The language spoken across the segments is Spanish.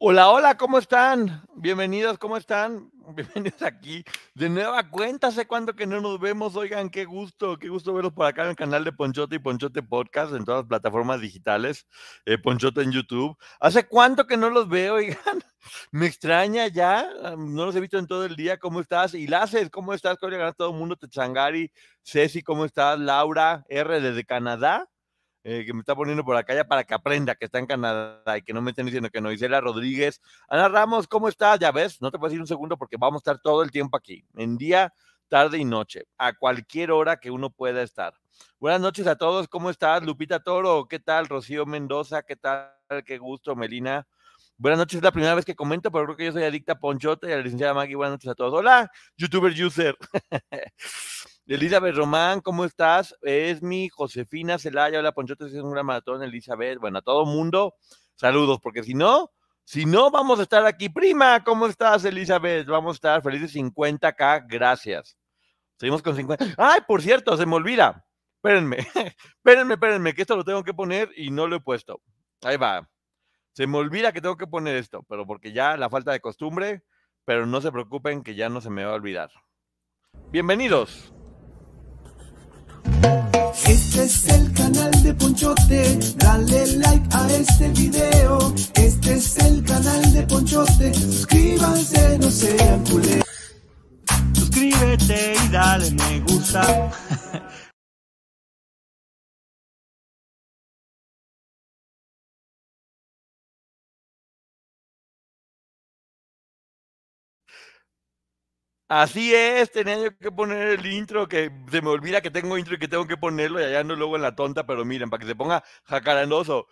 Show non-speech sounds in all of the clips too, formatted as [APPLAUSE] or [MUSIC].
Hola, hola, ¿cómo están? Bienvenidos, ¿cómo están? [LAUGHS] Bienvenidos aquí. De nueva cuenta, hace cuánto que no nos vemos. Oigan, qué gusto, qué gusto verlos por acá en el canal de Ponchote y Ponchote Podcast en todas las plataformas digitales. Eh, Ponchote en YouTube. ¿Hace cuánto que no los veo? [LAUGHS] Oigan, me extraña ya. No los he visto en todo el día. ¿Cómo estás? Ilaces, ¿cómo estás? ¿Cómo le todo el mundo? Techangari, Ceci, ¿cómo estás? Laura, R desde Canadá eh, que me está poniendo por acá ya para que aprenda que está en Canadá y que no me estén diciendo que no. Isela Rodríguez, Ana Ramos, ¿cómo estás? Ya ves, no te puedo decir un segundo porque vamos a estar todo el tiempo aquí, en día, tarde y noche, a cualquier hora que uno pueda estar. Buenas noches a todos, ¿cómo estás? Lupita Toro, ¿qué tal? Rocío Mendoza, ¿qué tal? Qué gusto, Melina. Buenas noches, es la primera vez que comento, pero creo que yo soy adicta a Ponchote y a la licenciada Maggie. Buenas noches a todos. Hola, youtuber user. [LAUGHS] Elizabeth Román, ¿cómo estás? Es mi Josefina Celaya, hola Ponchote, es un gran maratón, Elizabeth. Bueno, a todo mundo, saludos, porque si no, si no, vamos a estar aquí. Prima, ¿cómo estás, Elizabeth? Vamos a estar felices 50k, gracias. Seguimos con 50. Ay, por cierto, se me olvida. Espérenme, [LAUGHS] espérenme, espérenme, que esto lo tengo que poner y no lo he puesto. Ahí va. Se me olvida que tengo que poner esto, pero porque ya la falta de costumbre, pero no se preocupen que ya no se me va a olvidar. Bienvenidos. Este es el canal de Ponchote, dale like a este video. Este es el canal de Ponchote, suscríbanse, no sean culés. Suscríbete y dale me gusta. Así es, tenía yo que poner el intro, que se me olvida que tengo intro y que tengo que ponerlo y allá ando luego en la tonta, pero miren, para que se ponga jacarandoso.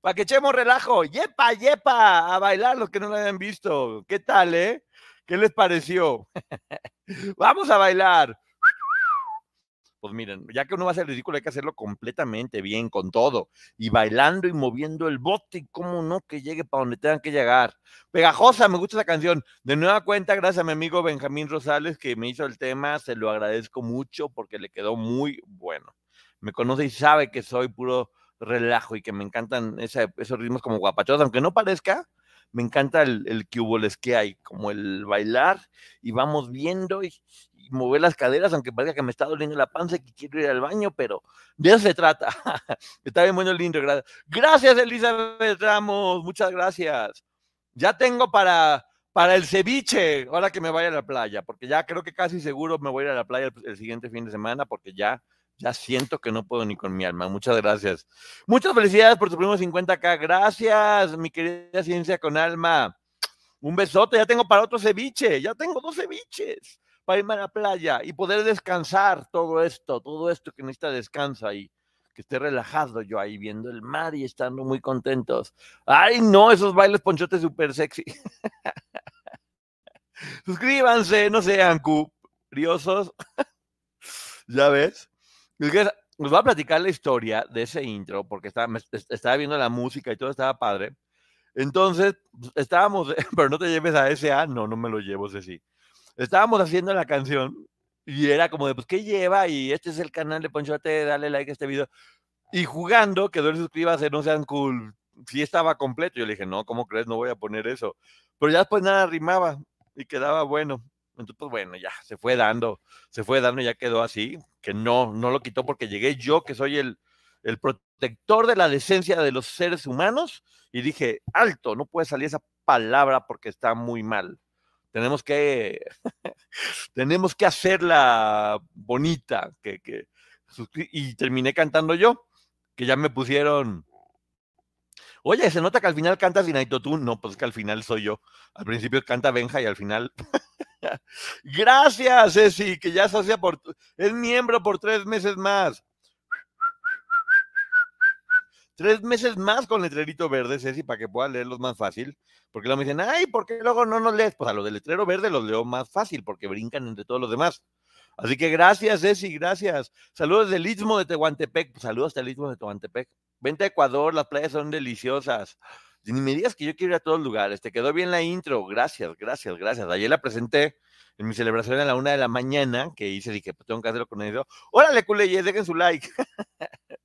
Para que echemos relajo, yepa, yepa, a bailar los que no lo hayan visto. ¿Qué tal, eh? ¿Qué les pareció? [LAUGHS] Vamos a bailar. Pues miren, ya que uno va a hacer ridículo, hay que hacerlo completamente bien, con todo, y bailando y moviendo el bote, y cómo no, que llegue para donde tengan que llegar. Pegajosa, me gusta esa canción. De nueva cuenta, gracias a mi amigo Benjamín Rosales que me hizo el tema, se lo agradezco mucho porque le quedó muy bueno. Me conoce y sabe que soy puro relajo y que me encantan esos ritmos como guapachos, aunque no parezca, me encanta el, el que hay, como el bailar y vamos viendo y, mover las caderas, aunque parezca que me está doliendo la panza y quiero ir al baño, pero de eso se trata. [LAUGHS] está bien bueno el lindo. gra- Gracias, Elizabeth Ramos, muchas gracias. Ya tengo para, para el ceviche, ahora que me vaya a la playa, porque ya creo que casi seguro me voy a ir a la playa el, el siguiente fin de semana, porque ya, ya siento que no puedo ni con mi alma. Muchas gracias. Muchas felicidades por tu primer 50k. Gracias, mi querida ciencia con alma. Un besote, ya tengo para otro ceviche, ya tengo dos ceviches para irme a la playa y poder descansar todo esto, todo esto que necesita descanso ahí, que esté relajado yo ahí viendo el mar y estando muy contentos. Ay, no, esos bailes ponchotes súper sexy. [LAUGHS] Suscríbanse, no sean curiosos. [LAUGHS] ya ves. Es que os voy a platicar la historia de ese intro, porque estaba, viendo la música y todo estaba padre. Entonces, pues, estábamos, [LAUGHS] pero no te lleves a ese A, no, no me lo llevo, ese sí. Estábamos haciendo la canción y era como de, pues, ¿qué lleva? Y este es el canal de Ponchote, dale like a este video. Y jugando, quedó el suscríbase, no sean cool. Sí estaba completo. Yo le dije, no, ¿cómo crees? No voy a poner eso. Pero ya después nada rimaba y quedaba bueno. Entonces, pues bueno, ya se fue dando, se fue dando, y ya quedó así, que no, no lo quitó porque llegué yo, que soy el, el protector de la decencia de los seres humanos, y dije, alto, no puede salir esa palabra porque está muy mal. Tenemos que, [LAUGHS] tenemos que hacerla bonita, que, que, y terminé cantando yo, que ya me pusieron, oye, se nota que al final canta sin autotune, no, pues que al final soy yo, al principio canta Benja y al final, [LAUGHS] gracias, Ceci, que ya asocia por, es miembro por tres meses más. Tres meses más con letrerito verde, Ceci, para que pueda leerlos más fácil. Porque luego me dicen, ay, ¿por qué luego no nos lees? Pues a los del letrero verde los leo más fácil, porque brincan entre todos los demás. Así que gracias, Ceci, gracias. Saludos del Istmo de Tehuantepec. Pues saludos hasta el Istmo de Tehuantepec. Vente a Ecuador, las playas son deliciosas. Ni me digas que yo quiero ir a todos lugares. Te quedó bien la intro. Gracias, gracias, gracias. Ayer la presenté en mi celebración a la una de la mañana, que hice, dije, pues tengo que hacerlo con. Órale, culeyes, dejen su like. [LAUGHS]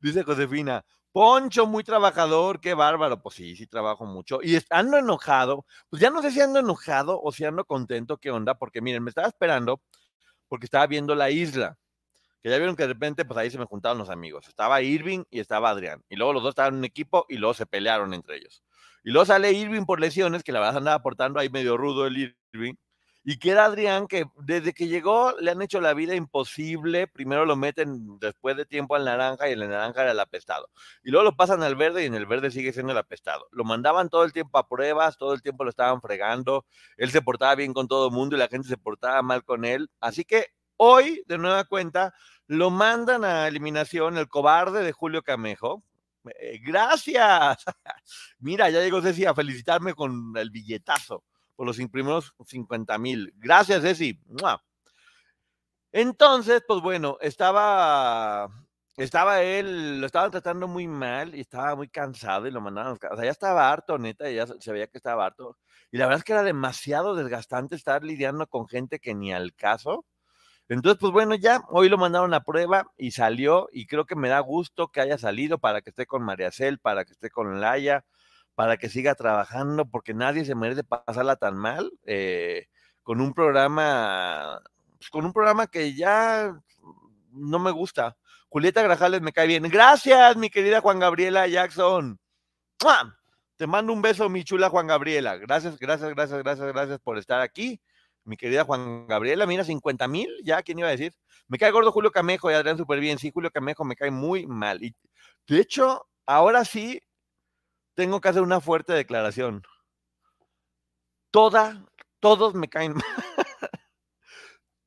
Dice Josefina, Poncho, muy trabajador, qué bárbaro. Pues sí, sí trabajo mucho. Y ando enojado, pues ya no sé si ando enojado o si ando contento, qué onda, porque miren, me estaba esperando porque estaba viendo la isla. Que ya vieron que de repente, pues ahí se me juntaron los amigos. Estaba Irving y estaba Adrián. Y luego los dos estaban en un equipo y luego se pelearon entre ellos. Y luego sale Irving por lesiones, que la verdad andaba aportando ahí medio rudo el Irving y que era Adrián, que desde que llegó le han hecho la vida imposible. Primero lo meten después de tiempo al naranja y el naranja era el apestado. Y luego lo pasan al verde y en el verde sigue siendo el apestado. Lo mandaban todo el tiempo a pruebas, todo el tiempo lo estaban fregando. Él se portaba bien con todo el mundo y la gente se portaba mal con él. Así que hoy, de nueva cuenta, lo mandan a eliminación el cobarde de Julio Camejo. Eh, gracias. [LAUGHS] Mira, ya llegó Ceci a felicitarme con el billetazo por los primeros 50 mil. Gracias, Ceci. Entonces, pues bueno, estaba, estaba él, lo estaban tratando muy mal y estaba muy cansado y lo mandaron, o sea, ya estaba harto, neta, ya se veía que estaba harto. Y la verdad es que era demasiado desgastante estar lidiando con gente que ni al caso. Entonces, pues bueno, ya hoy lo mandaron a prueba y salió y creo que me da gusto que haya salido para que esté con María Cel, para que esté con Laia, para que siga trabajando, porque nadie se merece pasarla tan mal eh, con un programa, pues, con un programa que ya no me gusta. Julieta Grajales me cae bien. Gracias, mi querida Juan Gabriela Jackson. Te mando un beso, mi chula Juan Gabriela. Gracias, gracias, gracias, gracias, gracias por estar aquí. Mi querida Juan Gabriela, mira, 50 mil, ya, ¿quién iba a decir? Me cae gordo Julio Camejo y Adrián súper bien. Sí, Julio Camejo me cae muy mal. Y de hecho, ahora sí, tengo que hacer una fuerte declaración. Toda, todos me caen mal. [LAUGHS]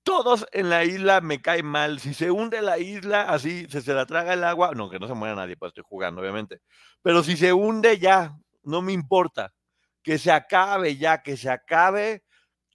todos en la isla me caen mal. Si se hunde la isla, así se, se la traga el agua, no, que no se muera nadie, pues estoy jugando, obviamente. Pero si se hunde ya, no me importa. Que se acabe ya, que se acabe.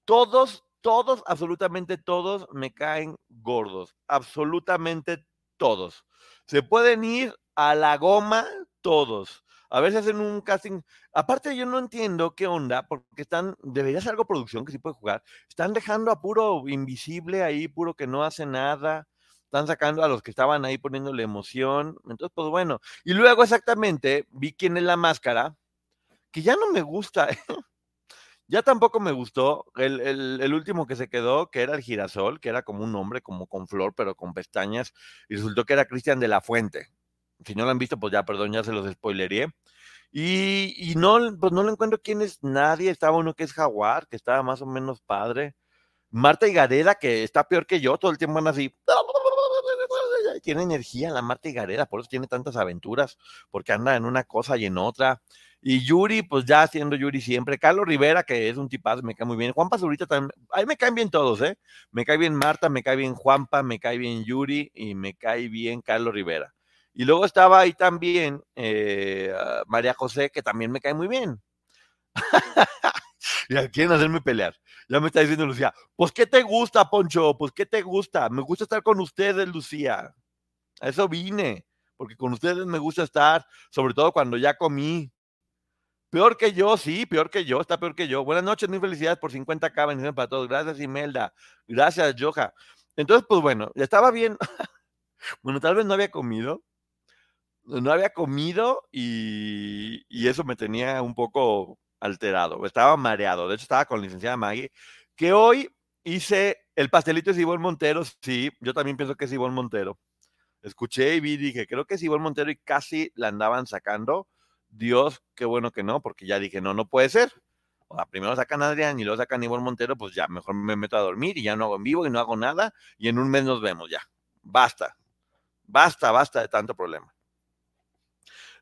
Todos, todos, absolutamente todos me caen gordos. Absolutamente todos. Se pueden ir a la goma todos a veces hacen un casting. Aparte, yo no entiendo qué onda, porque están, debería ser algo producción que sí puede jugar. Están dejando a puro invisible ahí, puro que no hace nada. Están sacando a los que estaban ahí poniéndole emoción. Entonces, pues bueno. Y luego, exactamente, vi quién es la máscara, que ya no me gusta. ¿eh? [LAUGHS] Ya tampoco me gustó el, el, último que se quedó, que era el girasol, que era como un hombre, como con flor, pero con pestañas, y resultó que era Cristian de la Fuente. Si no lo han visto, pues ya, perdón, ya se los spoileré. Y, no, pues no lo encuentro quién es nadie. Estaba uno que es Jaguar, que estaba más o menos padre. Marta y Gareda, que está peor que yo, todo el tiempo van así. [LAUGHS] Tiene energía la Marta y Gareda, por eso tiene tantas aventuras, porque anda en una cosa y en otra. Y Yuri, pues ya haciendo Yuri siempre. Carlos Rivera, que es un tipazo, me cae muy bien. Juan Pazurita también. Ahí me caen bien todos, ¿eh? Me cae bien Marta, me cae bien Juanpa, me cae bien Yuri y me cae bien Carlos Rivera. Y luego estaba ahí también eh, María José, que también me cae muy bien. [LAUGHS] ya quieren hacerme pelear. Ya me está diciendo Lucía, pues ¿qué te gusta, Poncho? Pues ¿qué te gusta? Me gusta estar con ustedes, Lucía. A eso vine, porque con ustedes me gusta estar, sobre todo cuando ya comí. Peor que yo, sí, peor que yo, está peor que yo. Buenas noches, mil felicidades por 50k, bendiciones para todos. Gracias, Imelda. Gracias, Joja. Entonces, pues bueno, ya estaba bien. [LAUGHS] bueno, tal vez no había comido, no había comido y, eso me tenía un poco alterado, estaba mareado. De hecho, estaba con la licenciada Maggie, que hoy hice el pastelito de Ivonne Montero, sí, yo también pienso que es Ivonne Montero. Escuché y vi, dije, creo que es Ivonne Montero y casi la andaban sacando. Dios, qué bueno que no, porque ya dije, no, no puede ser. O sea, primero sacan a Adrián y luego sacan a Ivonne Montero, pues ya, mejor me meto a dormir y ya no hago en vivo y no hago nada y en un mes nos vemos ya. Basta, basta, basta de tanto problema.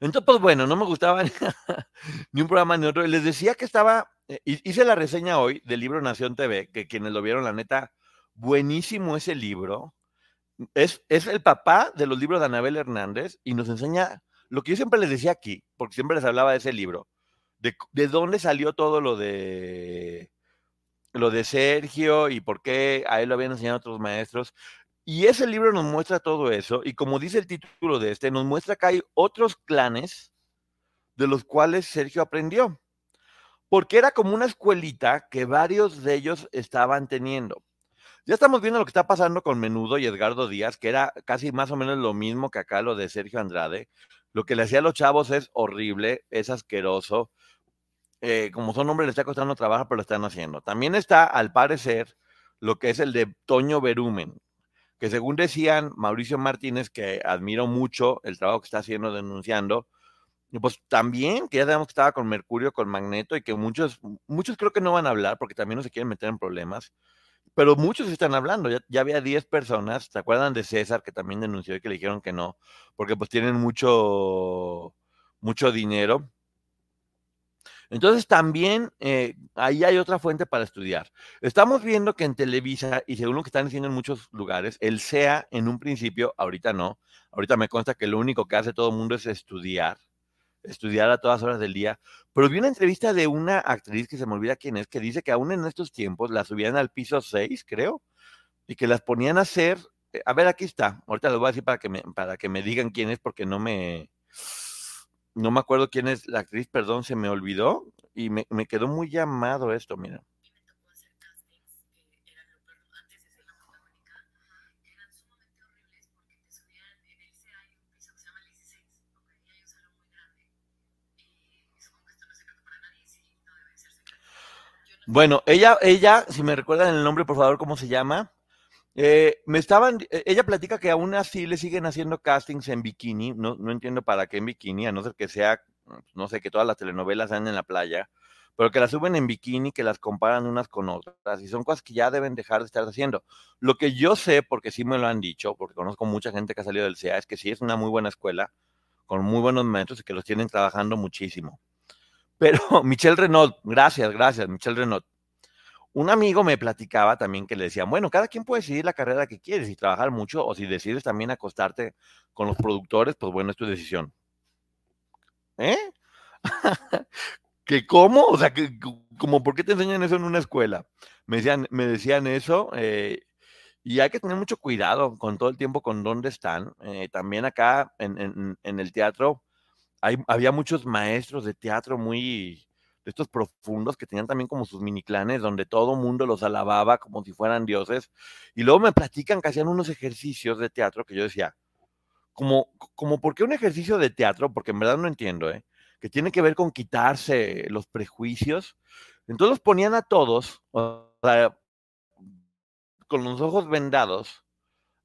Entonces, pues bueno, no me gustaba [LAUGHS] ni un programa ni otro. Les decía que estaba, eh, hice la reseña hoy del libro Nación TV, que quienes lo vieron, la neta, buenísimo ese libro. Es, es el papá de los libros de Anabel Hernández y nos enseña lo que yo siempre les decía aquí, porque siempre les hablaba de ese libro, de, de dónde salió todo lo de lo de Sergio y por qué a él lo habían enseñado otros maestros. Y ese libro nos muestra todo eso, y como dice el título de este, nos muestra que hay otros clanes de los cuales Sergio aprendió, porque era como una escuelita que varios de ellos estaban teniendo. Ya estamos viendo lo que está pasando con Menudo y Edgardo Díaz, que era casi más o menos lo mismo que acá lo de Sergio Andrade. Lo que le hacía a los chavos es horrible, es asqueroso. Eh, como son hombres, le está costando trabajo, pero lo están haciendo. También está, al parecer, lo que es el de Toño Berumen, que según decían Mauricio Martínez, que admiro mucho el trabajo que está haciendo denunciando, pues también, que ya sabemos que estaba con Mercurio, con Magneto, y que muchos, muchos creo que no van a hablar porque también no se quieren meter en problemas, pero muchos están hablando, ya, ya había 10 personas, ¿se acuerdan de César que también denunció y que le dijeron que no, porque pues tienen mucho, mucho dinero? Entonces también eh, ahí hay otra fuente para estudiar. Estamos viendo que en Televisa, y según lo que están diciendo en muchos lugares, el SEA en un principio, ahorita no, ahorita me consta que lo único que hace todo el mundo es estudiar, estudiar a todas horas del día, pero vi una entrevista de una actriz que se me olvida quién es, que dice que aún en estos tiempos la subían al piso 6, creo, y que las ponían a hacer, eh, a ver, aquí está, ahorita les voy a decir para que me, para que me digan quién es, porque no me no me acuerdo quién es la actriz, perdón, se me olvidó y me, me quedó muy llamado esto, mira. Bueno, ella, ella, si me recuerdan el nombre, por favor, ¿cómo se llama? Eh, me estaban, eh, ella platica que aún así le siguen haciendo castings en bikini, no, no entiendo para qué en bikini, a no ser que sea, no sé, que todas las telenovelas sean en la playa, pero que las suben en bikini, que las comparan unas con otras, y son cosas que ya deben dejar de estar haciendo. Lo que yo sé, porque sí me lo han dicho, porque conozco mucha gente que ha salido del CEA, es que sí es una muy buena escuela, con muy buenos maestros y que los tienen trabajando muchísimo. Pero [LAUGHS] Michelle Renault, gracias, gracias, Michelle Renault un amigo me platicaba también que le decían, bueno, cada quien puede decidir la carrera que quieres y trabajar mucho, o si decides también acostarte con los productores, pues bueno, es tu decisión. ¿Eh? [LAUGHS] ¿Que cómo? O sea, que, como, ¿por qué te enseñan eso en una escuela? Me decían, me decían eso, eh, y hay que tener mucho cuidado con todo el tiempo con dónde están. Eh, también acá en, en, el teatro hay, había muchos maestros de teatro muy, estos profundos que tenían también como sus mini clanes donde todo mundo los alababa como si fueran dioses. Y luego me platican que hacían unos ejercicios de teatro que yo decía, como, como ¿por qué un ejercicio de teatro? Porque en verdad no entiendo, ¿eh? Que tiene que ver con quitarse los prejuicios. Entonces ponían a todos, con los ojos vendados,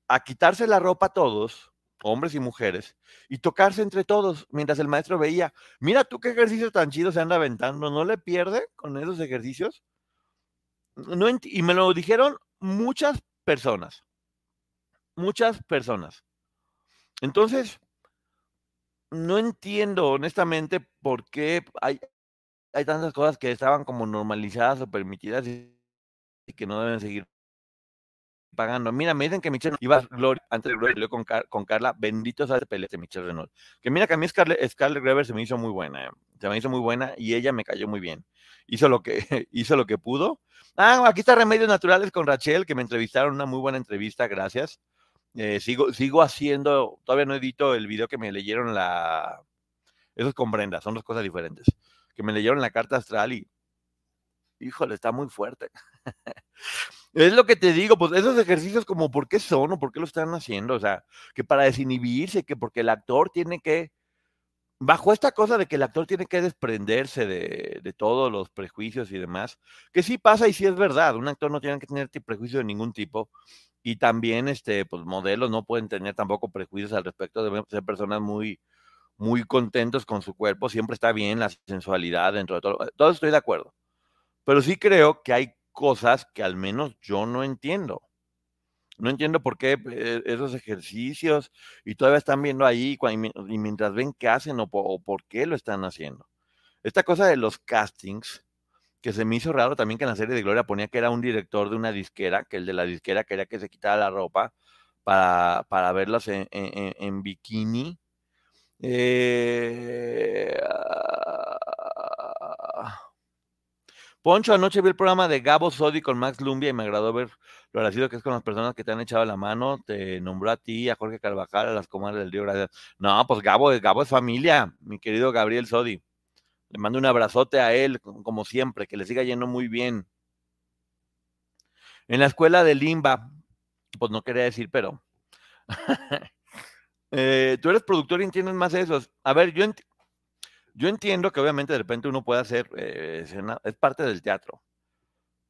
a quitarse la ropa a todos hombres y mujeres, y tocarse entre todos, mientras el maestro veía, mira tú qué ejercicio tan chido se anda aventando, ¿no le pierde con esos ejercicios? No y me lo dijeron muchas personas, muchas personas. Entonces, no entiendo honestamente por qué hay, hay tantas cosas que estaban como normalizadas o permitidas y que no deben seguir pagando. Mira, me dicen que Michelle iba Gloria, antes de Gloria, con, con Carla, bendito sea pelea de Michelle Renault. Que mira que a mí Scarlett, Scarlett Greber se me hizo muy buena, eh, se me hizo muy buena y ella me cayó muy bien. Hizo lo que, [LAUGHS] hizo lo que pudo. Ah, aquí está Remedios Naturales con Rachel, que me entrevistaron, una muy buena entrevista, gracias. Eh, sigo, sigo haciendo, todavía no edito el video que me leyeron la... Eso es con Brenda, son dos cosas diferentes. Que me leyeron la carta astral y, híjole, está muy fuerte. [LAUGHS] Es lo que te digo, pues esos ejercicios como por qué son o por qué lo están haciendo, o sea, que para desinhibirse, que porque el actor tiene que bajo esta cosa de que el actor tiene que desprenderse de, de todos los prejuicios y demás, que sí pasa y sí es verdad, un actor no tiene que tener prejuicios de ningún tipo, y también, este, pues, modelos no pueden tener tampoco prejuicios al respecto, deben ser personas muy, muy contentos con su cuerpo, siempre está bien la sensualidad dentro de todo, todo estoy de acuerdo, pero sí creo que hay cosas que al menos yo no entiendo. No entiendo por qué eh, esos ejercicios y todavía están viendo ahí y mi- y mientras ven qué hacen o, po- o por qué lo están haciendo. Esta cosa de los castings, que se me hizo raro también que en la serie de Gloria ponía que era un director de una disquera, que el de la disquera quería que se quitara la ropa para, para en- en- en bikini. Eh, ah, Poncho, anoche vi el programa de Gabo Sodi con Max Lumbia y me agradó ver lo agradecido que es con las personas que te han echado la mano. Te nombró a ti, a Jorge Carvajal, a las comadres del Río. Gracias. No, pues Gabo, Gabo es familia, mi querido Gabriel Sodi. Le mando un abrazote a él, co- como siempre, que le siga yendo muy bien. En la escuela de Limba, pues no quería decir, pero. [LAUGHS] Eh, tú eres productor y entiendes más eso. A ver, yo, yo entiendo que obviamente de repente uno puede hacer eh, escena, es parte del teatro,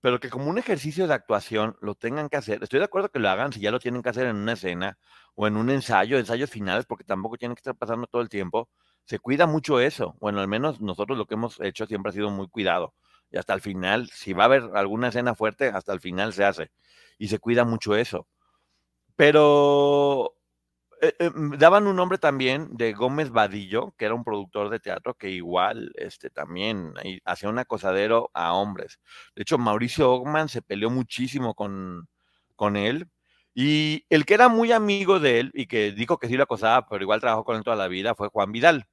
pero que como un ejercicio de actuación lo tengan que hacer. Estoy de acuerdo que lo hagan si ya lo tienen que hacer en una escena o en un ensayo, ensayos finales, porque tampoco tienen que estar pasando todo el tiempo. Se cuida mucho eso. Bueno, al menos nosotros lo que hemos hecho siempre ha sido muy cuidado. Y hasta el final, si va a haber alguna escena fuerte, hasta el final se hace. Y se cuida mucho eso. Pero eh, eh, mm, daban un nombre también de Gómez Vadillo, que era un productor de teatro que igual este, también hacía un acosadero a hombres. De hecho, Mauricio Ogman se peleó muchísimo con, con él. Y el que era muy amigo de él y que dijo que sí lo acosaba, pero igual trabajó con él toda la vida, fue Juan Vidal.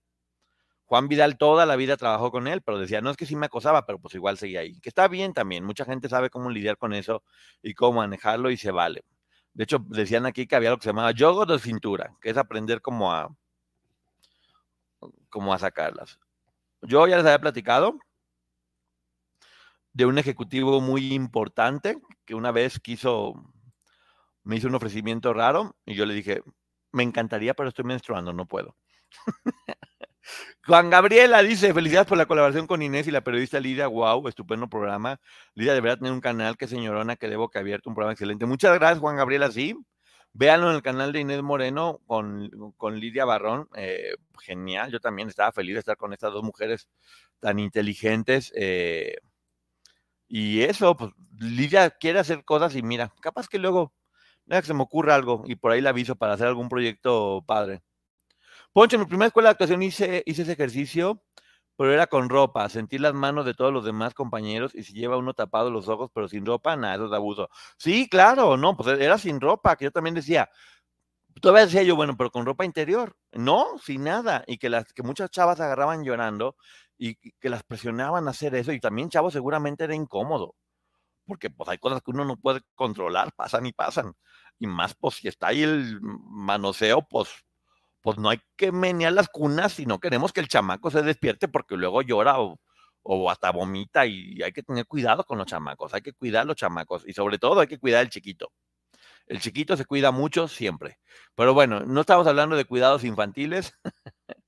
Juan Vidal toda la vida trabajó con él, pero decía, no es que sí me acosaba, pero pues igual seguía ahí. Que está bien también, mucha gente sabe cómo lidiar con eso y cómo manejarlo y se vale. De hecho, decían aquí que había lo que se llamaba yoga de cintura, que es aprender como a, a sacarlas. Yo ya les había platicado de un ejecutivo muy importante que una vez quiso, me hizo un ofrecimiento raro y yo le dije, me encantaría, pero estoy menstruando, no puedo. [LAUGHS] Juan Gabriela dice, felicidades por la colaboración con Inés y la periodista Lidia, wow, estupendo programa. Lidia deberá tener un canal, que señorona, que debo que abierto un programa excelente. Muchas gracias, Juan Gabriela, sí. Véanlo en el canal de Inés Moreno con, con Lidia Barrón. eh, genial, yo también estaba feliz de estar con estas dos mujeres tan inteligentes. eh, y eso, pues Lidia quiere hacer cosas y mira, capaz que luego, se me ocurra algo y por ahí la aviso para hacer algún proyecto padre. Poncho, en mi primera escuela de actuación hice, hice ese ejercicio, pero era con ropa, sentir las manos de todos los demás compañeros y si lleva uno tapado los ojos, pero sin ropa, nada, eso es abuso. Sí, claro, no, pues era sin ropa, que yo también decía, todavía decía yo, bueno, pero con ropa interior, no, sin nada, y que, las, que muchas chavas agarraban llorando y que las presionaban a hacer eso, y también, chavos, seguramente era incómodo, porque pues hay cosas que uno no puede controlar, pasan y pasan, y más, pues si está ahí el manoseo, pues pues no hay que menear las cunas si no queremos que el chamaco se despierte porque luego llora o, hasta vomita y hay que tener cuidado con los chamacos, hay que cuidar a los chamacos y sobre todo hay que cuidar al chiquito. El chiquito se cuida mucho siempre. Pero bueno, no estamos hablando de cuidados infantiles. [LAUGHS]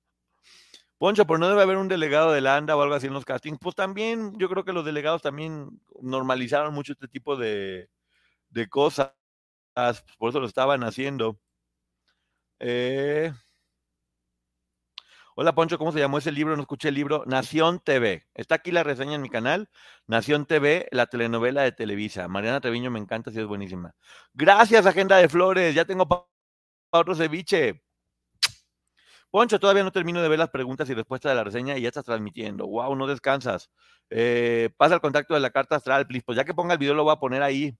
Poncho, pero no debe haber un delegado de la ANDA o algo así en los castings. Pues también, yo creo que los delegados también normalizaron mucho este tipo de, de cosas. Por eso lo estaban haciendo. Eh, Hola Poncho, ¿cómo se llamó ese libro? No escuché el libro. Nación TV. Está aquí la reseña en mi canal. Nación TV, la telenovela de Televisa. Mariana Treviño me encanta, sí es buenísima. Gracias, Agenda de Flores. Ya tengo para otro ceviche. Poncho, todavía no termino de ver las preguntas y respuestas de la reseña y ya estás transmitiendo. Wow, no descansas. Eh, pasa el contacto de la carta astral, please. Pues ya que ponga el video lo voy a poner ahí.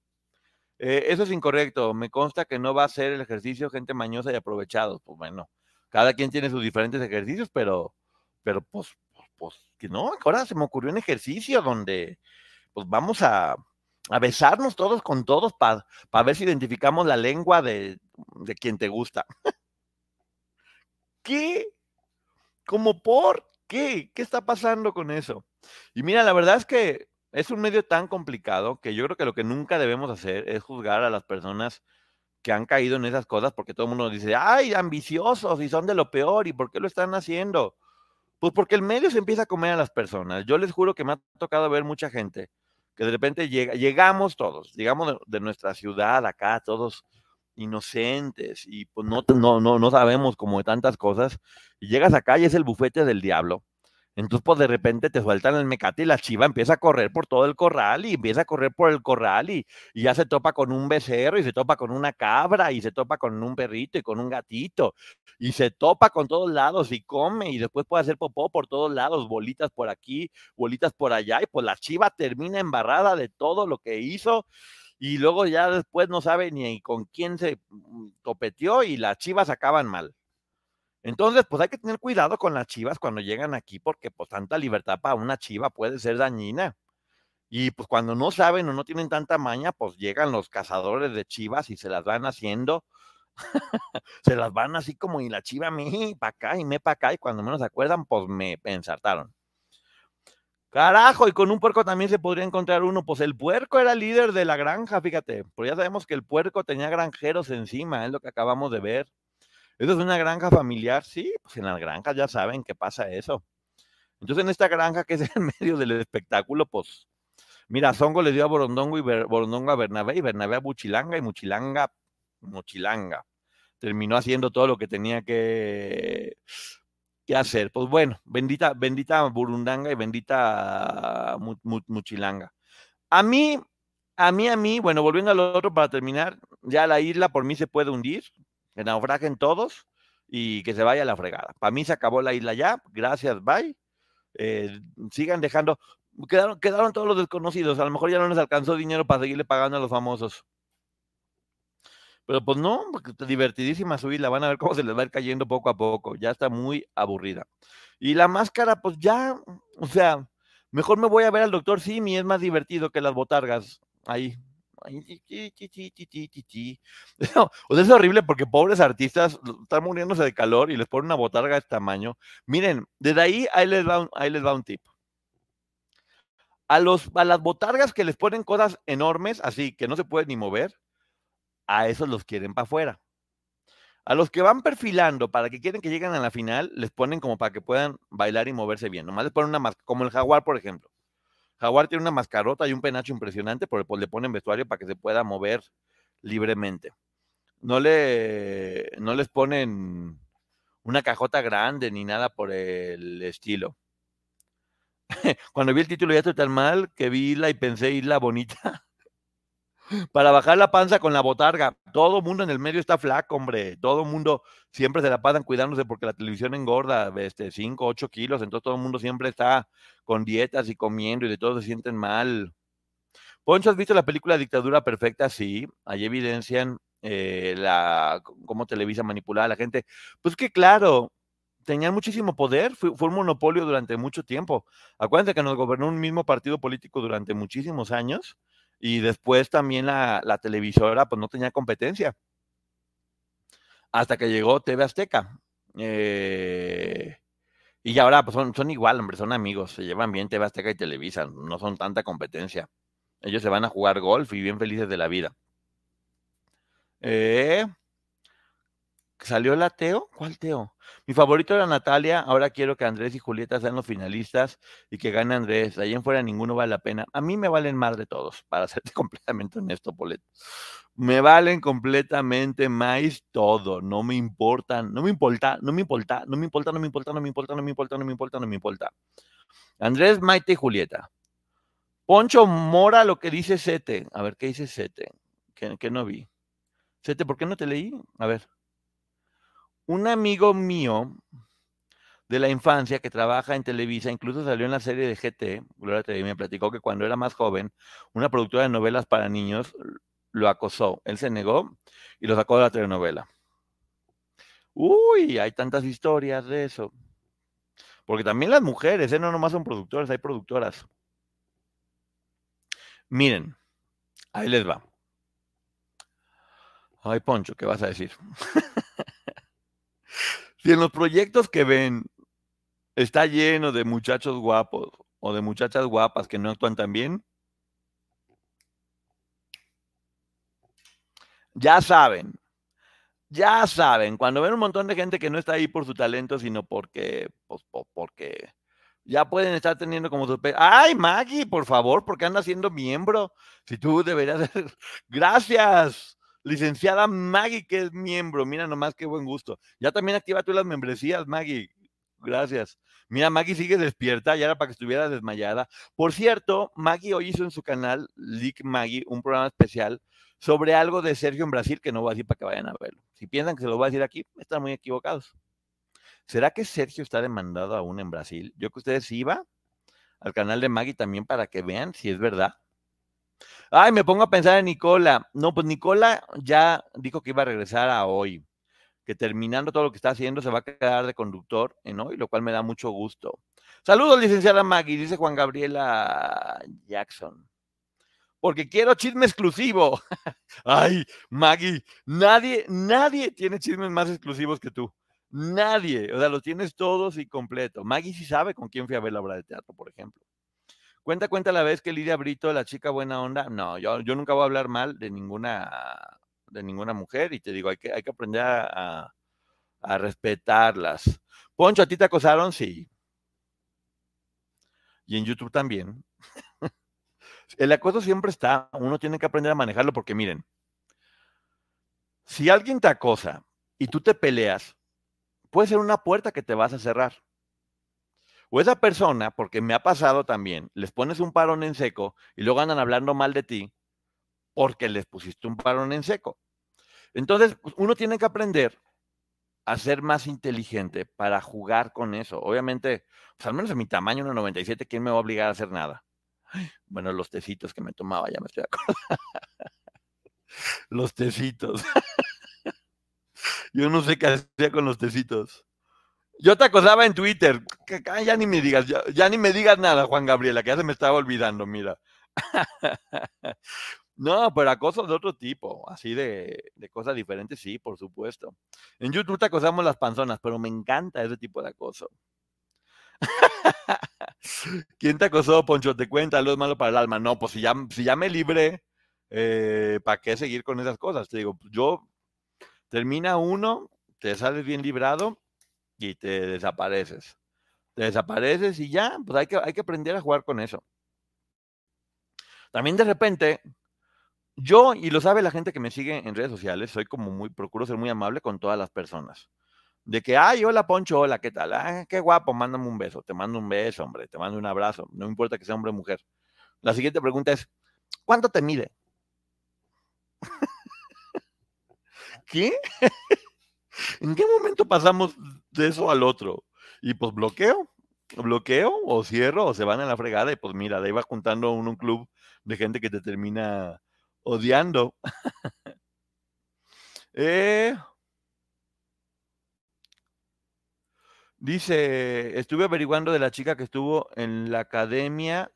Eh, eso es incorrecto. Me consta que no va a ser el ejercicio gente mañosa y aprovechados. Pues bueno, cada quien tiene sus diferentes ejercicios, pero, pero pues, pues, pues, que no, ahora se me ocurrió un ejercicio donde pues vamos a, a besarnos todos con todos para ver si identificamos la lengua de, de quien te gusta. ¿Qué? ¿Cómo por qué? ¿Qué está pasando con eso? Y mira, la verdad es que es un medio tan complicado que yo creo que lo que nunca debemos hacer es juzgar a las personas que han caído en esas cosas porque todo el mundo dice, ay, ambiciosos y son de lo peor y por qué lo están haciendo. Pues porque el medio se empieza a comer a las personas. Yo les juro que me ha tocado ver mucha gente que de repente llega, llegamos todos, llegamos de, nuestra ciudad acá, todos inocentes y pues no, no, no, no sabemos como de tantas cosas. Y llegas acá y es el bufete del diablo. Entonces, pues de repente te sueltan el mecate y la chiva empieza a correr por todo el corral y empieza a correr por el corral y, y, ya se topa con un becerro y se topa con una cabra y se topa con un perrito y con un gatito y se topa con todos lados y come y después puede hacer popó por todos lados, bolitas por aquí, bolitas por allá y pues la chiva termina embarrada de todo lo que hizo y luego ya después no sabe ni con quién se mm, topeteó y las chivas acaban mal. Entonces, pues hay que tener cuidado con las chivas cuando llegan aquí, porque pues tanta libertad para una chiva puede ser dañina. Y pues cuando no saben o no tienen tanta maña, pues llegan los cazadores de chivas y se las van haciendo. [LAUGHS] se las van así como y la chiva me para acá y me para acá y cuando menos se acuerdan, pues me ensartaron. Carajo, y con un puerco también se podría encontrar uno. Pues el puerco era líder de la granja, fíjate. Pero ya sabemos que el puerco tenía granjeros encima, es lo que acabamos de ver. ¿Eso es una granja familiar? Sí, pues en las granjas ya saben que pasa eso. Entonces en esta granja que es en [LAUGHS] medio del espectáculo, pues, mira, Zongo le dio a Borondongo y Ber, Borondongo a Bernabé y Bernabé a Buchilanga y Muchilanga, Mochilanga. Terminó haciendo todo lo que tenía que, que hacer. Pues bueno, bendita, bendita Burundanga y bendita Muchilanga. A mí, a mí, a mí, bueno, volviendo al otro para terminar, ya la isla por mí se puede hundir, que naufraguen todos y que se vaya la fregada. Para mí se acabó la isla ya, gracias, bye. Eh, sigan dejando, quedaron, quedaron todos los desconocidos, a lo mejor ya no les alcanzó dinero para seguirle pagando a los famosos. Pero pues no, divertidísima su isla, van a ver cómo se les va a ir cayendo poco a poco, ya está muy aburrida. Y la máscara, pues ya, o sea, mejor me voy a ver al doctor Simi, es más divertido que las botargas ahí. O sea, es horrible porque pobres artistas están muriéndose de calor y les ponen una botarga de este tamaño. Miren, desde ahí ahí les va un, ahí les va un tip. A, los, a las botargas que les ponen cosas enormes, así que no se pueden ni mover, a esos los quieren para afuera. A los que van perfilando para que quieren que lleguen a la final, les ponen como para que puedan bailar y moverse bien. Nomás les ponen una máscara, como el jaguar, por ejemplo. Jaguar tiene una mascarota y un penacho impresionante, pero pues le ponen vestuario para que se pueda mover libremente. No, le, no les ponen una cajota grande ni nada por el estilo. [LAUGHS] Cuando vi el título ya estoy tan mal que vi Isla y pensé Isla bonita. Para bajar la panza con la botarga. Todo mundo en el medio está flaco, hombre. Todo mundo siempre se la pasan cuidándose porque la televisión engorda este, 5, 8 kilos. Entonces todo el mundo siempre está con dietas y comiendo y de todo se sienten mal. Poncho, ¿has visto la película Dictadura Perfecta? Sí, ahí evidencian eh, la, cómo Televisa manipulaba a la gente. Pues que claro, tenían muchísimo poder, fue, fue, un monopolio durante mucho tiempo. Acuérdense que nos gobernó un mismo partido político durante muchísimos años y después también la, la televisora pues no tenía competencia. Hasta que llegó TV Azteca. Eh, y ahora pues son, son igual, hombre, son amigos, se llevan bien TV Azteca y Televisa, no son tanta competencia. Ellos se van a jugar golf y bien felices de la vida. Eh, ¿Salió la Teo? ¿Cuál Teo? Mi favorito era Natalia. Ahora quiero que Andrés y Julieta sean los finalistas y que gane Andrés. De ahí en fuera ninguno vale la pena. A mí me valen madre todos, [LAUGHS] para serte completamente honesto, Polet. Me valen completamente más todo. No me importan. No me importa, no me importa, no me importa, no me importa, no me importa, no me importa, no me importa, no me importa. Andrés, Maite y Julieta. Poncho Mora, lo que dice Sete. A ver, ¿qué dice Sete? Que no vi. Sete, ¿por qué no te leí? A ver un amigo mío de la infancia que trabaja en Televisa, incluso salió en la serie de GT, Gloria me platicó que cuando era más joven, una productora de novelas para niños lo acosó. Él se negó y lo sacó de la telenovela. Uy, hay tantas historias de eso. Porque también las mujeres, ¿eh? no nomás son productoras, hay productoras. Miren, ahí les va. Ay, Poncho, ¿qué vas a decir? [LAUGHS] Si en los proyectos que ven está lleno de muchachos guapos o de muchachas guapas que no actúan tan bien, ya saben, Ya saben, cuando ven un montón de gente que no está ahí por su talento, sino porque, pues, po- porque ya pueden estar teniendo como pe- Ay, Maggie, por favor, porque anda siendo miembro. Si tú deberías ser... [LAUGHS] Gracias, licenciada Maggie, que es miembro. Mira nomás qué buen gusto. Ya también activa tú las membresías, Maggie. Gracias. Mira, Maggie sigue despierta, ya era para que estuviera desmayada. Por cierto, Maggie hoy hizo en su canal, Leak Maggie, un programa especial sobre algo de Sergio en Brasil, que no voy a decir para que vayan a verlo. Si piensan que se lo voy a decir aquí, están muy equivocados. ¿Será que Sergio está demandado aún en Brasil? Yo que ustedes iba al canal de Maggie también para que vean si es verdad. Ay, me pongo a pensar en Nicola. No, pues Nicola ya dijo que iba a regresar a hoy, que terminando todo lo que está haciendo se va a quedar de conductor en hoy, lo cual me da mucho gusto. Saludos, licenciada Maggie, dice Juan Gabriela Jackson. Porque quiero chisme exclusivo. [LAUGHS] Ay, Maggie, nadie, nadie tiene chismes más exclusivos que tú. Nadie. O sea, los tienes todos y completo. Maggie sí sabe con quién fui a ver la obra de teatro, por ejemplo. Cuenta, cuenta la vez que Lidia Brito, la chica buena onda. No, yo, yo nunca voy a hablar mal de ninguna, de ninguna mujer y te digo, hay que, hay que aprender a, a, a respetarlas. Poncho, ¿a ti te acosaron? Sí. Y en YouTube también. [LAUGHS] El acoso siempre está, uno tiene que aprender a manejarlo porque miren, si alguien te acosa y tú te peleas, puede ser una puerta que te vas a cerrar. O esa persona, porque me ha pasado también, les pones un parón en seco y luego andan hablando mal de ti porque les pusiste un parón en seco. Entonces, pues, uno tiene que aprender a ser más inteligente para jugar con eso. Obviamente, pues al menos a mi tamaño, 1,97, ¿quién me va a obligar a hacer nada? Bueno, los tecitos que me tomaba, ya me estoy acordando. [LAUGHS] los tecitos. [LAUGHS] Yo no sé qué hacía con los tecitos. Yo te acosaba en Twitter. Ya ni me digas, ya, ni me digas nada, Juan Gabriela, que ya se me estaba olvidando, mira. [LAUGHS] No, pero acoso de otro tipo, así de, de cosas diferentes, sí, por supuesto. En YouTube te acosamos las panzonas, pero me encanta ese tipo de acoso. [LAUGHS] ¿Quién te acosó, Poncho? Te cuenta, lo es malo para el alma. No, pues si ya, me libré, eh, ¿para qué seguir con esas cosas? Te digo, yo termina uno, te sales bien librado y te desapareces. Te desapareces y ya, pues hay que, hay que aprender a jugar con eso. También de repente, yo, y lo sabe la gente que me sigue en redes sociales, soy como muy, procuro ser muy amable con todas las personas. De que, ay, hola Poncho, hola, ¿qué tal? Ah, qué guapo, mándame un beso. Te mando un beso, hombre, te mando un abrazo. No importa que sea hombre o mujer. La siguiente pregunta es, ¿cuánto te mide? [LAUGHS] ¿Qué? [LAUGHS] ¿En qué momento pasamos de eso al otro? Y pues bloqueo, bloqueo o cierro o se van a la fregada y pues mira, de ahí va juntando uno un club de gente que te termina odiando. [LAUGHS] Eh, dice, estuve averiguando de la chica que estuvo en la academia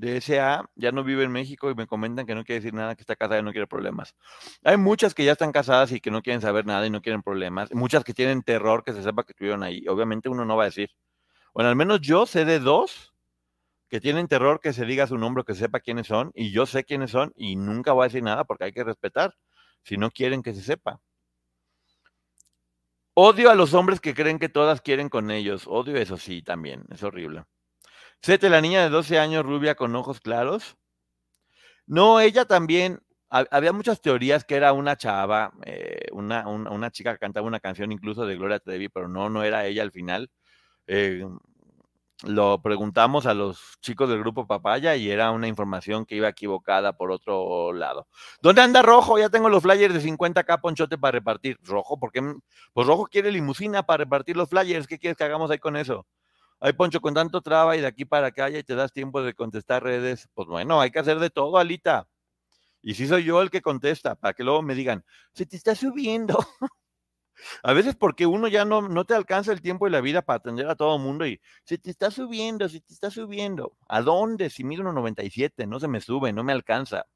de SA, ya no vive en México y me comentan que no quiere decir nada, que está casada y no quiere problemas. Hay muchas que ya están casadas y que no quieren saber nada y no quieren problemas. Muchas que tienen terror que se sepa que estuvieron ahí. Obviamente uno no va a decir. Bueno, al menos yo sé de dos que tienen terror que se diga su nombre, que sepa quiénes son, y yo sé quiénes son y nunca voy a decir nada porque hay que respetar, si no quieren que se sepa. Odio a los hombres que creen que todas quieren con ellos. Odio eso sí también, es horrible. Sete, la niña de 12 años, rubia con ojos claros. No, ella también, ha- había muchas teorías que era una chava, eh, una, una, chica que cantaba una canción incluso de Gloria Trevi, pero no, no era ella al final. Eh, lo preguntamos a los chicos del grupo Papaya y era una información que iba equivocada por otro lado. ¿Dónde anda Rojo? Ya tengo los flyers de 50k ponchote para repartir. ¿Rojo? ¿Por qué? Pues Rojo quiere limusina para repartir los flyers. ¿Qué quieres que hagamos ahí con eso? Ay, Poncho, con tanto traba y de aquí para acá y te das tiempo de contestar redes. Pues bueno, hay que hacer de todo, Alita. Y si soy yo el que contesta, para que luego me digan, se te está subiendo. [LAUGHS] A veces porque uno ya no, no te alcanza el tiempo y la vida para atender a todo el mundo y se te está subiendo, se te está subiendo. ¿A dónde? Si mido 1,97, no se me sube, no me alcanza.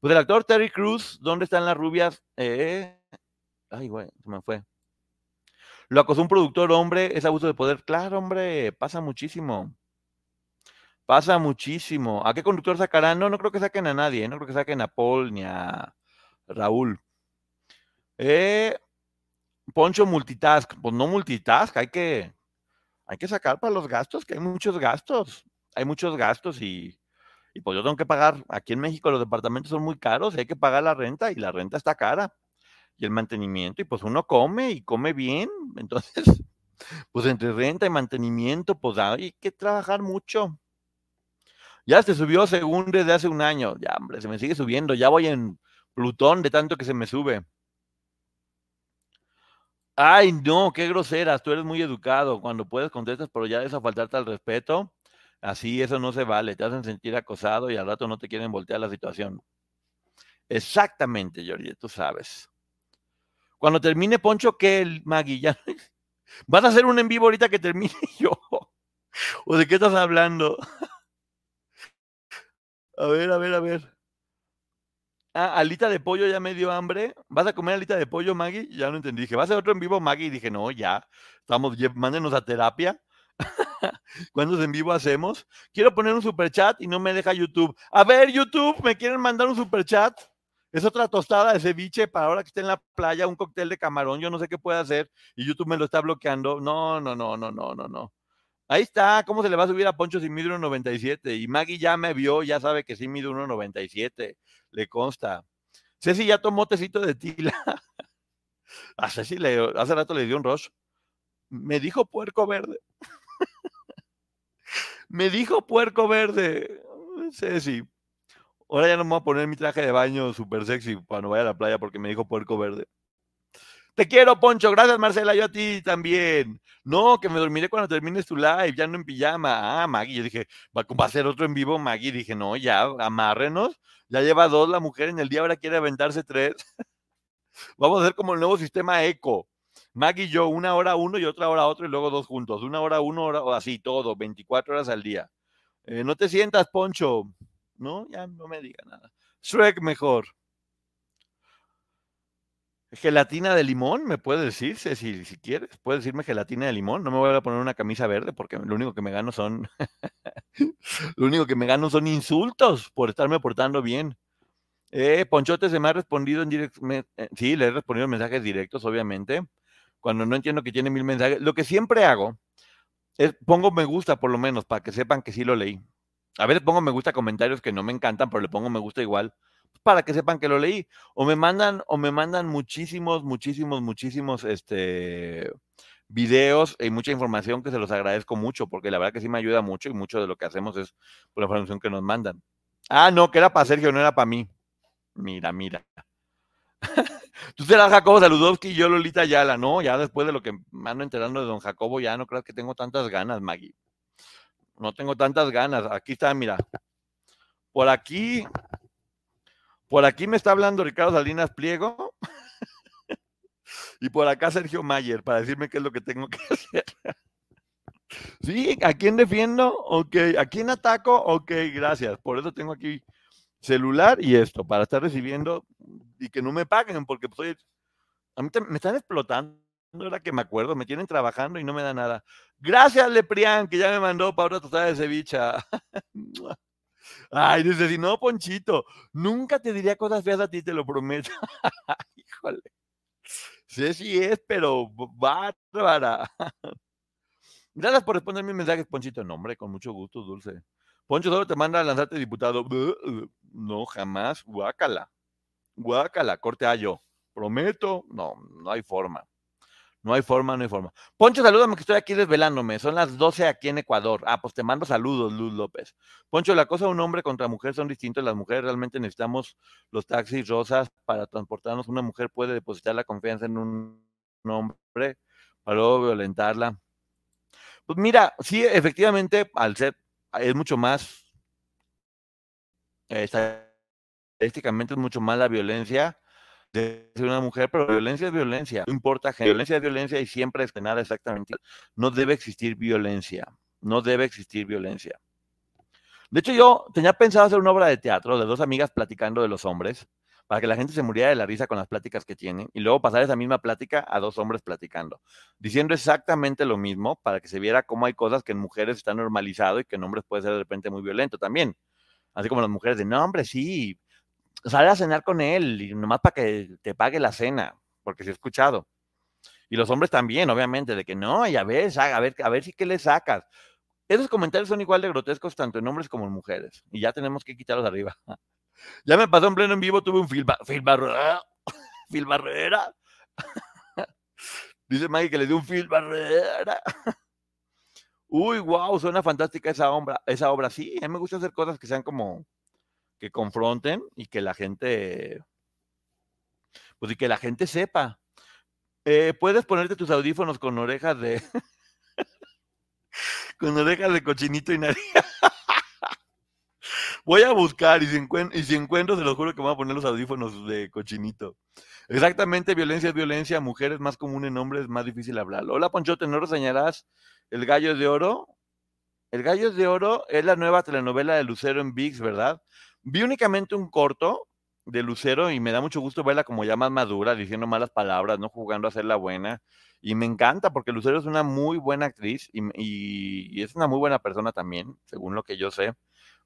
Pues el actor Terry Cruz, ¿dónde están las rubias? Eh, ay, güey, se me fue. Lo acosó un productor hombre, es abuso de poder. Claro, hombre, pasa muchísimo. Pasa muchísimo. ¿A qué conductor sacarán? No, no creo que saquen a nadie, no creo que saquen a Paul ni a Raúl. Eh, Poncho multitask, pues no multitask, hay que, hay que sacar para los gastos, que hay muchos gastos, hay muchos gastos y, y pues yo tengo que pagar, aquí en México los departamentos son muy caros, hay que pagar la renta y la renta está cara y el mantenimiento y pues uno come y come bien, [LAUGHS] entonces pues entre renta y mantenimiento pues hay que trabajar mucho. Ya se subió según desde hace un año, ya hombre, se me sigue subiendo, ya voy en Plutón de tanto que se me sube. Ay, no, qué groseras, tú eres muy educado. Cuando puedes contestas, pero ya es a faltarte al respeto. Así, eso no se vale. Te hacen sentir acosado y al rato no te quieren voltear la situación. Exactamente, Jordi, tú sabes. Cuando termine Poncho, ¿qué, Magui? ¿Ya? ¿Vas a hacer un en vivo ahorita que termine [LAUGHS] yo? ¿O de qué estás hablando? A ver, a ver, a ver. Ah, alita de pollo ya me dio hambre. ¿Vas a comer alita de pollo, Maggie? Ya no entendí. Dije, ¿vas a hacer otro en vivo, Maggie? Y dije, no, ya. Estamos, mándenos a terapia. [LAUGHS] ¿Cuántos en vivo hacemos? Quiero poner un super chat y no me deja YouTube. A ver, YouTube, ¿me quieren mandar un super chat? Es otra tostada de ceviche para ahora que esté en la playa, un cóctel de camarón, yo no sé qué puede hacer y YouTube me lo está bloqueando. No, no, no, no, no, no, no. Ahí está, ¿cómo se le va a subir a Poncho si mide 1.97? Y Maggie ya me vio, ya sabe que sí mide 1.97, le consta. Ceci ya tomó tecito de tila. [LAUGHS] A Ceci le, hace rato le dio un rush. Me dijo puerco verde. [LAUGHS] me dijo puerco verde. Ceci. Ahora ya no me voy a poner mi traje de baño súper sexy cuando vaya a la playa porque me dijo puerco verde. Te quiero, Poncho. Gracias, Marcela. Yo a ti también. No, que me dormiré cuando termines tu live, ya no en pijama. Ah, Maggie. Yo dije, va a ser otro en vivo, Maggie. Dije, no, ya, amárrenos. Ya lleva dos la mujer en el día, ahora quiere aventarse tres. [LAUGHS] Vamos a hacer como el nuevo sistema eco. Maggie y yo, una hora uno y otra hora otro, y luego dos juntos. Una hora uno, hora, así, todo, 24 horas al día. Eh, no te sientas, Poncho. No, ya no me diga nada. Shrek mejor. Gelatina de limón, me puede decir, si, si quieres, puedes decirme gelatina de limón. No me voy a poner una camisa verde porque lo único que me gano son, [LAUGHS] lo único que me gano son insultos por estarme portando bien. Eh, Ponchote se me ha respondido en directo, eh, sí, le he respondido mensajes directos, obviamente. Cuando no entiendo que tiene mil mensajes, lo que siempre hago es pongo me gusta por lo menos para que sepan que sí lo leí. A veces pongo me gusta comentarios que no me encantan, pero le pongo me gusta igual para que sepan que lo leí. O me mandan, o me mandan muchísimos, muchísimos, muchísimos este, videos y mucha información que se los agradezco mucho, porque la verdad que sí me ayuda mucho y mucho de lo que hacemos es por la información que nos mandan. Ah, no, que era para Sergio, no era para mí. Mira, mira. [LAUGHS] Tú serás Jacobo Saludowski y yo Lolita Yala, ¿no? Ya después de lo que me ando enterando de don Jacobo, ya no creo que tengo tantas ganas, Maggie. No tengo tantas ganas. Aquí está, mira. Por aquí por aquí me está hablando Ricardo Salinas Pliego. [LAUGHS] y por acá Sergio Mayer para decirme qué es lo que tengo que [LAUGHS] hacer. sí, ¿a quién defiendo? Ok. ¿A quién ataco? Ok, gracias. Por eso tengo aquí celular y esto, para estar recibiendo y que no me paguen, porque a mí me están explotando. Ahora que me acuerdo, me tienen trabajando y no me da nada. Gracias, Leprián, que ya me mandó para otra tostada de ceviche. [LAUGHS] Ay, dice, si no, Ponchito, nunca te diría cosas feas a ti, te lo prometo. [LAUGHS] Híjole. Sé si es, pero bárbara. [LAUGHS] Gracias por responder mis mensajes, Ponchito. No, hombre, con mucho gusto, Dulce. Poncho solo te manda a lanzarte diputado. No, jamás. Guácala. Guácala, corte a. Prometo. No, no hay forma. No hay forma, no hay forma. Poncho, salúdame que estoy aquí desvelándome. Son las 12 aquí en Ecuador. Ah, pues te mando saludos, Luz López. Poncho, la cosa de un hombre contra mujer son distintos. Las mujeres realmente necesitamos los taxis rosas para transportarnos. Una mujer puede depositar la confianza en un hombre para luego violentarla. Pues mira, sí, efectivamente, al ser, es mucho más, eh, estadísticamente es mucho más la violencia de una mujer, pero violencia es violencia, no importa, violencia es violencia y siempre es nada exactamente. No debe existir violencia, no debe existir violencia. De hecho, yo tenía pensado hacer una obra de teatro de dos amigas platicando de los hombres, para que la gente se muriera de la risa con las pláticas que tienen, y luego pasar esa misma plática a dos hombres platicando, diciendo exactamente lo mismo, para que se viera cómo hay cosas que en mujeres están normalizado y que en hombres puede ser de repente muy violento también. Así como las mujeres de, no, hombre, sí, sale a cenar con él y nomás para que te pague la cena. porque sí he escuchado. Y los hombres también, obviamente, de que no, y a ver, a ver, a ver si qué le sacas. Esos comentarios son igual de grotescos tanto en hombres como en mujeres. Y ya tenemos que quitarlos arriba. [LAUGHS] Ya me pasó en pleno en vivo, tuve un filma, filbarrera. [LAUGHS] Filbarrera. [LAUGHS] Dice Maggie que le dio un filbarrera. Uy, wow, suena fantástica esa obra, esa obra. Sí, a mí me gusta hacer cosas que sean como que confronten y que la gente, pues y que la gente sepa. Eh, puedes ponerte tus audífonos con orejas de, [LAUGHS] con orejas de cochinito y nariz. [LAUGHS] Voy a buscar y si, y si encuentro, se los juro que me voy a poner los audífonos de cochinito. Exactamente, violencia es violencia, mujeres más común en hombres, más difícil hablar. Hola, Ponchote, ¿no reseñarás El Gallo de Oro? El Gallo de Oro es la nueva telenovela de Lucero en VIX, ¿verdad? Vi únicamente un corto de Lucero y me da mucho gusto verla como ya más madura, diciendo malas palabras, no jugando a ser la buena. Y me encanta porque Lucero es una muy buena actriz y, es una muy buena persona también, según lo que yo sé.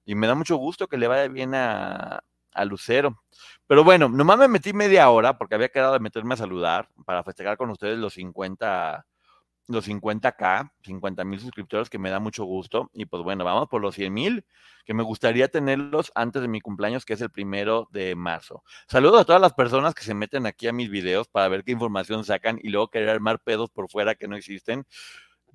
Y me da mucho gusto que le vaya bien a, a Lucero. Pero bueno, nomás me metí media hora porque había quedado de meterme a saludar para festejar con ustedes los 50 los 50k, 50 mil suscriptores, que me da mucho gusto. Y pues bueno, vamos por los 100 mil, que me gustaría tenerlos antes de mi cumpleaños, que es el primero de marzo. Saludos a todas las personas que se meten aquí a mis videos para ver qué información sacan y luego querer armar pedos por fuera que no existen.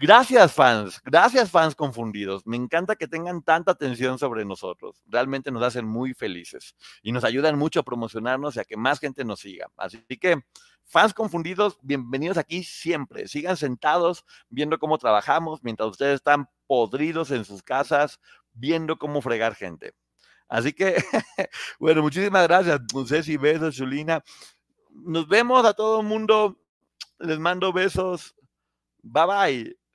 Gracias fans, gracias fans confundidos. Me encanta que tengan tanta atención sobre nosotros. Realmente nos hacen muy felices y nos ayudan mucho a promocionarnos y a que más gente nos siga. Así que, fans confundidos, bienvenidos aquí siempre. Sigan sentados viendo cómo trabajamos mientras ustedes están podridos en sus casas viendo cómo fregar gente. Así que, [LAUGHS] bueno, muchísimas gracias, Ceci, besos, Chulina. Nos vemos a todo el mundo. Les mando besos. Bye bye.